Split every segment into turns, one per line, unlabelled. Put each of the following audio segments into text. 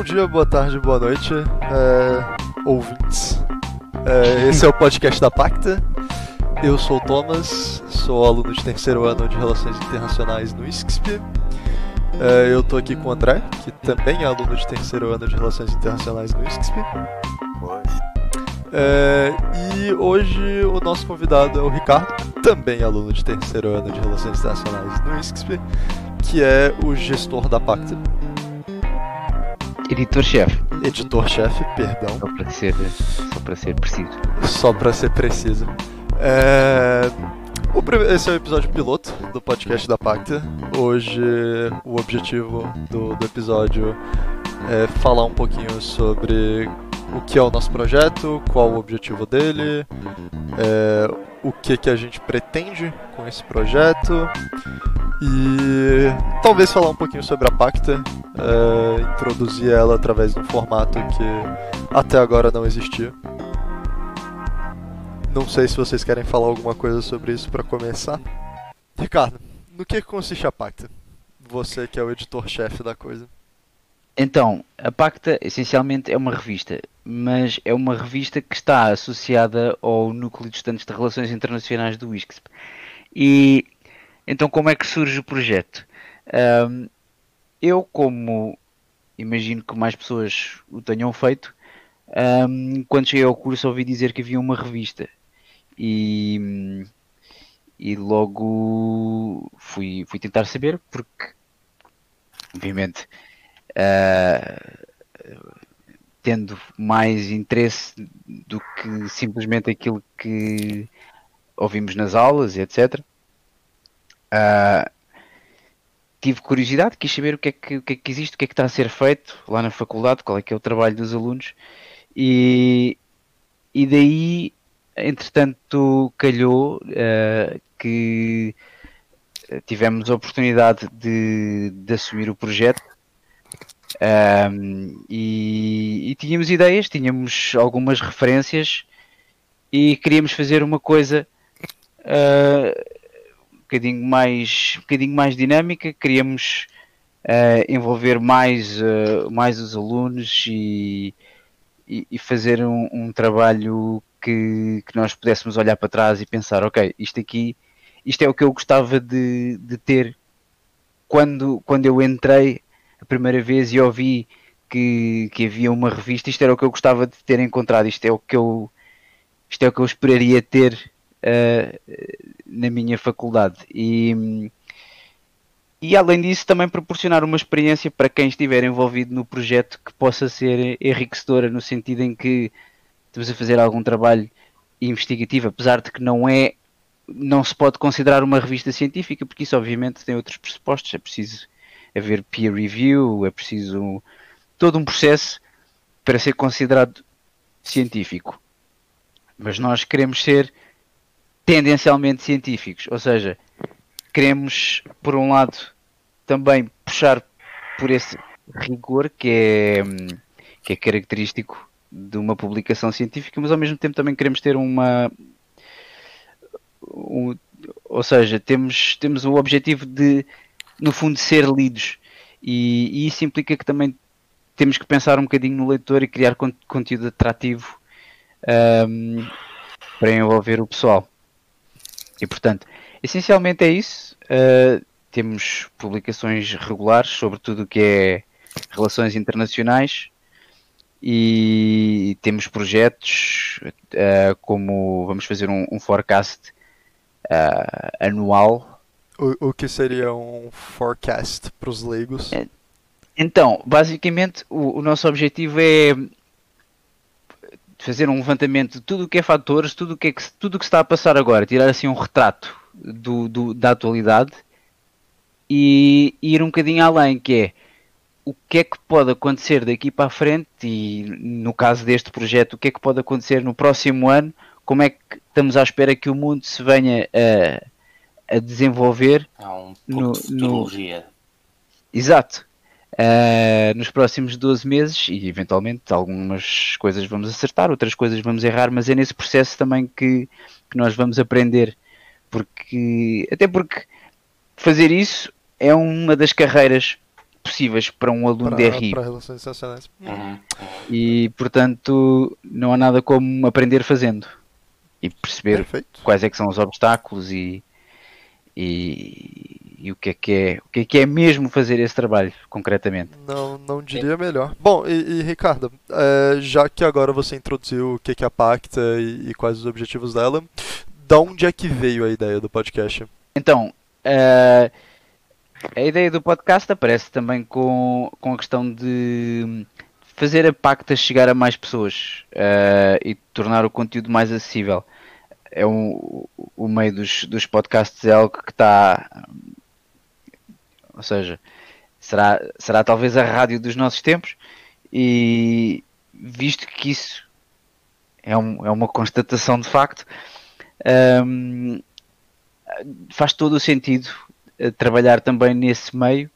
Bom dia, boa tarde, boa noite, é, ouvintes. É, esse é o podcast da Pacta. Eu sou o Thomas, sou aluno de terceiro ano de Relações Internacionais no ISCSP. É, eu tô aqui com o André, que também é aluno de terceiro ano de Relações Internacionais no ISCSP. É, e hoje o nosso convidado é o Ricardo, também aluno de terceiro ano de Relações Internacionais no ISCSP, que é o gestor da Pacta.
Editor-chefe.
Editor-chefe, perdão.
Só para ser, só para ser preciso.
Só para ser preciso. É... Esse é o episódio piloto do podcast da Pacta. Hoje o objetivo do, do episódio é falar um pouquinho sobre o que é o nosso projeto, qual o objetivo dele, é, o que, que a gente pretende com esse projeto e talvez falar um pouquinho sobre a Pacta, é, introduzir ela através de um formato que até agora não existia. Não sei se vocês querem falar alguma coisa sobre isso para começar. Ricardo, no que consiste a Pacta? Você que é o editor-chefe da coisa.
Então, a Pacta essencialmente é uma revista, mas é uma revista que está associada ao Núcleo de Estudantes de Relações Internacionais do ISCSP. E então, como é que surge o projeto? Um, eu, como imagino que mais pessoas o tenham feito, um, quando cheguei ao curso ouvi dizer que havia uma revista e, e logo fui, fui tentar saber porque obviamente uh, tendo mais interesse do que simplesmente aquilo que ouvimos nas aulas e etc. Uh, tive curiosidade, quis saber o que, é que, o que, é que existe, o que é que está a ser feito lá na faculdade, qual é que é o trabalho dos alunos. E, e daí entretanto calhou uh, que tivemos a oportunidade de, de assumir o projeto. Um, e, e, tínhamos ideias, tínhamos algumas referências e queríamos fazer uma coisa uh, bocadinho mais, um bocadinho mais dinâmica, queríamos uh, envolver mais, uh, mais os alunos e, e, e fazer um, um trabalho que, que, nós pudéssemos olhar para trás e pensar, ok, isto aqui, isto é o que eu gostava de, de ter quando, quando eu entrei a primeira vez e ouvi que, que havia uma revista, isto era o que eu gostava de ter encontrado, isto é o que eu, isto é o que eu esperaria ter uh, na minha faculdade. E, e além disso, também proporcionar uma experiência para quem estiver envolvido no projeto que possa ser enriquecedora, no sentido em que estamos a fazer algum trabalho investigativo, apesar de que não é, não se pode considerar uma revista científica, porque isso obviamente tem outros pressupostos, é preciso haver peer review, é preciso todo um processo para ser considerado científico. Mas nós queremos ser tendencialmente científicos, ou seja, queremos, por um lado, também puxar por esse rigor que é, que é característico de uma publicação científica, mas ao mesmo tempo também queremos ter uma. Um, ou seja, temos, temos o objetivo de no fundo, ser lidos. E, e, isso implica que também temos que pensar um bocadinho no leitor e criar conteúdo atrativo um, para envolver o pessoal. E portanto, essencialmente é isso. Uh, temos publicações regulares sobre tudo o que é relações internacionais e temos projetos uh, como vamos fazer um, um forecast uh, anual
o, o que seria um forecast para os leigos?
Então, basicamente, o, o, nosso objetivo é fazer um levantamento de tudo o que é fatores, tudo o que, é que, tudo que está a passar agora, tirar assim um retrato do, do, da atualidade e, e ir um bocadinho além, que é o que é que pode acontecer daqui para a frente e no caso deste projeto, o que é que pode acontecer no próximo ano, como é que estamos à espera que o mundo se venha a a desenvolver
Há um no, no...
Exato. Uh, nos próximos 12 meses e eventualmente algumas coisas vamos acertar, outras coisas vamos errar, mas é nesse processo também que, que nós vamos aprender. Porque, até porque fazer isso é uma das carreiras possíveis para um aluno
para,
de RI.
para relações internacionais.
Uhum.
E portanto não há nada como aprender fazendo e perceber
Perfeito.
quais é que são os obstáculos e, e, e o, que é que é, o que é que é mesmo fazer esse trabalho concretamente.
Não, não diria melhor. Bom, e, e, Ricardo, é, já que agora você introduziu o que é a Pacta e, e, quais os objetivos dela, da onde é que veio a ideia do podcast?
Então, uh, a ideia do podcast aparece também com, com a questão de fazer a Pacta chegar a mais pessoas uh, e tornar o conteúdo mais acessível. É um, o meio dos, dos podcasts é algo que está. Ou seja, será, será talvez a rádio dos nossos tempos, e visto que isso é, um, é uma constatação de facto, um, faz todo o sentido uh, trabalhar também nesse meio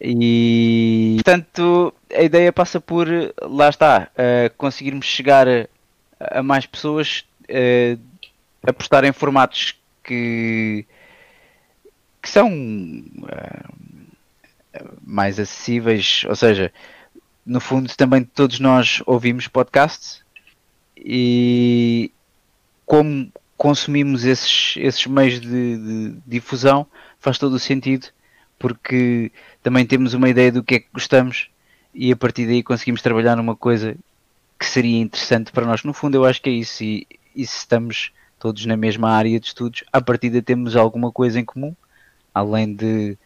e portanto a ideia passa por lá está uh, conseguirmos chegar a, a mais pessoas uh, apostar em formatos que que são mais acessíveis ou seja no fundo também todos nós ouvimos podcasts e como consumimos esses, esses meios de, de, difusão, faz todo o sentido, porque também temos uma ideia do que é que gostamos e a partir daí conseguimos trabalhar numa coisa que seria interessante para nós. No fundo, eu acho que é isso. E, e se estamos todos na mesma área de estudos, a partir daí temos alguma coisa em comum, além de.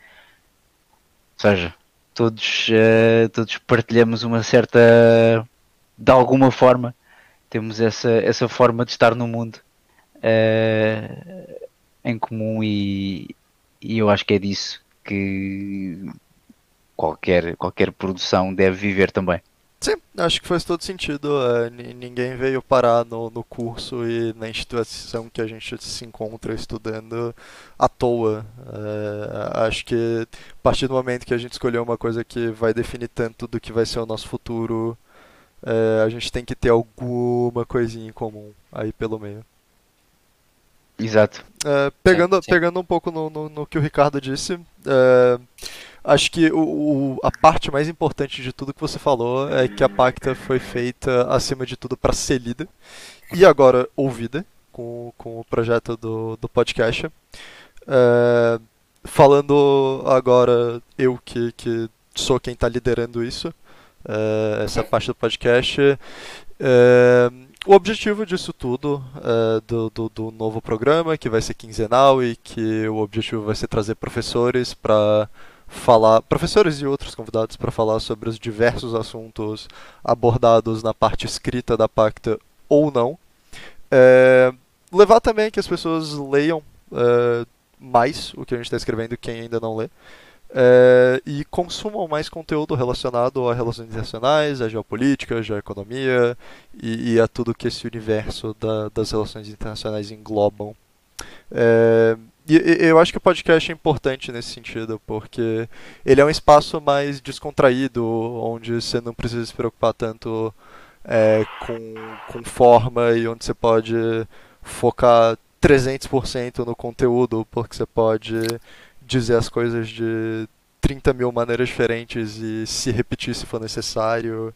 Ou seja, todos, uh, todos partilhamos uma certa. De alguma forma, temos essa, essa forma de estar no mundo uh, em comum e, e, eu acho que é disso que qualquer, qualquer produção deve viver também.
Sim, acho que faz todo sentido. Uh, ninguém veio parar no, no curso e na instituição que a gente se encontra estudando à toa. Uh, acho que a partir do momento que a gente escolheu uma coisa que vai definir tanto do que vai ser o nosso futuro, uh, a gente tem que ter alguma coisinha em comum aí pelo meio.
Exato.
É, pegando, sim, sim. pegando um pouco no, no, no, que o Ricardo disse, é, acho que o, o, a parte mais importante de tudo que você falou é que a Pacta foi feita, acima de tudo, para ser lida e agora ouvida com, com o projeto do, do podcast. É, falando agora, eu que, que sou quem está liderando isso, é, essa parte do podcast. É, o objetivo disso tudo, é, do, do, do, novo programa, que vai ser quinzenal e que o objetivo vai ser trazer professores para falar, professores e outros convidados para falar sobre os diversos assuntos abordados na parte escrita da Pacta ou não. É, levar também que as pessoas leiam é, mais o que a gente está escrevendo, quem ainda não lê. É, e consumam mais conteúdo relacionado a relações internacionais, a geopolítica, a geoeconomia e, e a tudo que esse universo da, das relações internacionais englobam. É, e, eu acho que o podcast é importante nesse sentido, porque ele é um espaço mais descontraído, onde você não precisa se preocupar tanto é, com, com forma e onde você pode focar 300% no conteúdo, porque você pode dizer as coisas de 30 mil maneiras diferentes e se repetir se for necessário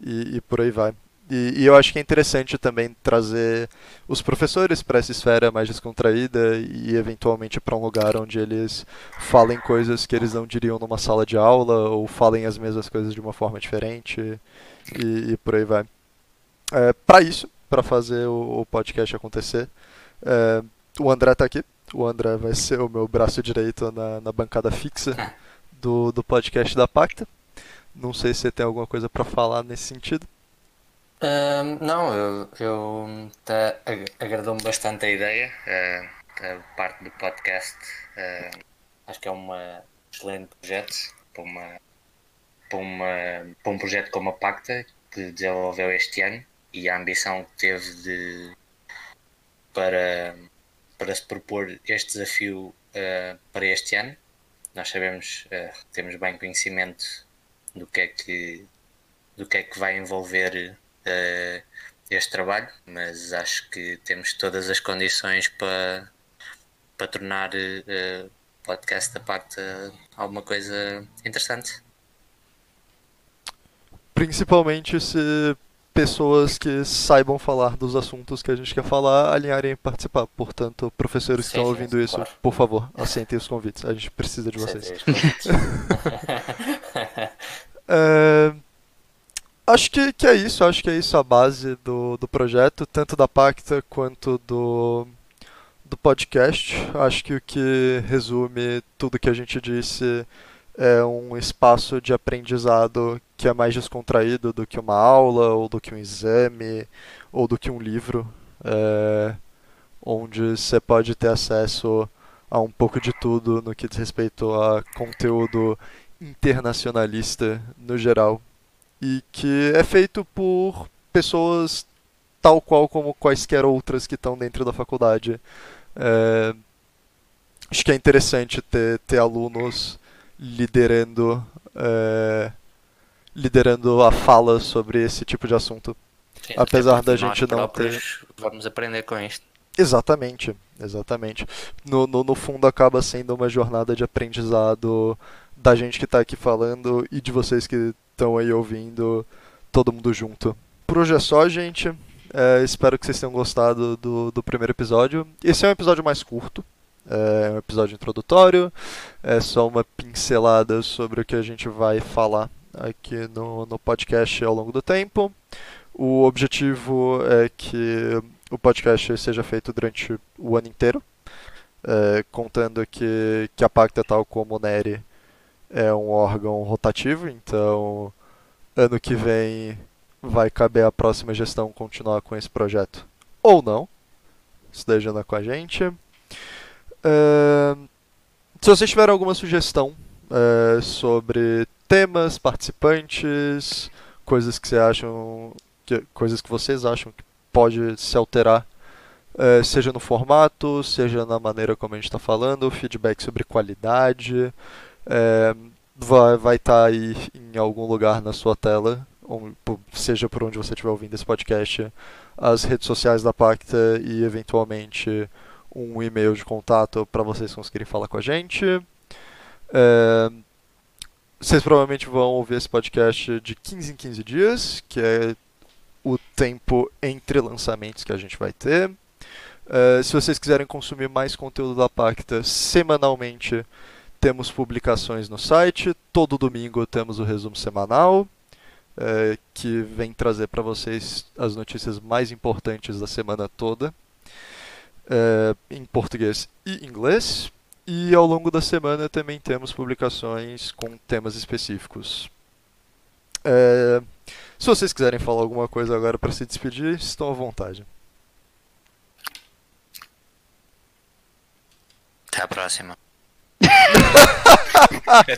e, e por aí vai. E, e, eu acho que é interessante também trazer os professores para essa esfera mais descontraída e eventualmente para um lugar onde eles falem coisas que eles não diriam numa sala de aula ou falem as mesmas coisas de uma forma diferente e, e por aí vai. É, para isso, para fazer o, o, podcast acontecer, é, o André está aqui. O André vai ser o meu braço direito na, na bancada fixa do, do podcast da Pacta. Não sei se você tem alguma coisa para falar nesse sentido.
Uh, não, eu, eu tá, agradou-me bastante a ideia, uh, a parte do podcast. Uh, acho que é um excelente projeto para, uma, para, uma, para um projeto como a Pacta que desenvolveu este ano e a ambição que teve de para para se propor este desafio para este ano. Nós sabemos, temos bem conhecimento do que é que, do que, é que vai envolver uh, este trabalho, mas acho que temos todas as condições para, para tornar o podcast da Pacta alguma coisa interessante.
principalmente se pessoas que saibam falar dos assuntos que a gente quer falar alinharem e participar. Portanto, professores que
Sim,
estão ouvindo isso,
claro.
por favor, aceitem os convites. A gente precisa de vocês.
Certeza.
Acho que, que é isso, acho que é isso a base do, do projeto, tanto da Pacta quanto do, do podcast. Acho que o que resume tudo que a gente disse é um espaço de aprendizado que é mais descontraído do que uma aula, ou do que um exame, ou do que um livro, é, onde você pode ter acesso a um pouco de tudo no que diz respeito a conteúdo internacionalista no geral e que é feito por pessoas tal qual como quaisquer outras que estão dentro da faculdade. É, acho que é interessante ter, ter alunos liderando é, liderando a fala sobre esse tipo de assunto.
Sim,
Apesar da gente não
próprios Vamos aprender com isto.
Exatamente, exatamente. No, no, no fundo acaba sendo uma jornada de aprendizado da gente que está aqui falando e de vocês que estão aí ouvindo, todo mundo junto. Por hoje é só, gente. É, espero que vocês tenham gostado do, do primeiro episódio. Esse é um episódio mais curto, é um episódio introdutório, é só uma pincelada sobre o que a gente vai falar aqui no, no podcast ao longo do tempo. O objetivo é que o podcast seja feito durante o ano inteiro, é, contando que, que a Pacta, tal como o NERI, é um órgão rotativo, então ano que vem vai caber à próxima gestão continuar com esse projeto. Ou não. Isso com a gente. É, se vocês tiverem alguma sugestão é, sobre temas, participantes, coisas que, você acham, que, coisas que vocês acham que pode se alterar, é, seja no formato, seja na maneira como a gente está falando, feedback sobre qualidade, é, vai estar vai tá aí em algum lugar na sua tela, seja por onde você estiver ouvindo esse podcast, as redes sociais da Pacta e eventualmente um e-mail de contato para vocês conseguirem falar com a gente. É, vocês provavelmente vão ouvir esse podcast de 15 em 15 dias, que é o tempo entre lançamentos que a gente vai ter. Uh, se vocês quiserem consumir mais conteúdo da Pacta semanalmente, temos publicações no site. Todo domingo temos o resumo semanal, uh, que vem trazer para vocês as notícias mais importantes da semana toda, uh, em português e inglês. E ao longo da semana também temos publicações com temas específicos. É, se vocês quiserem falar alguma coisa agora para se despedir, estão à vontade.
Até a próxima. that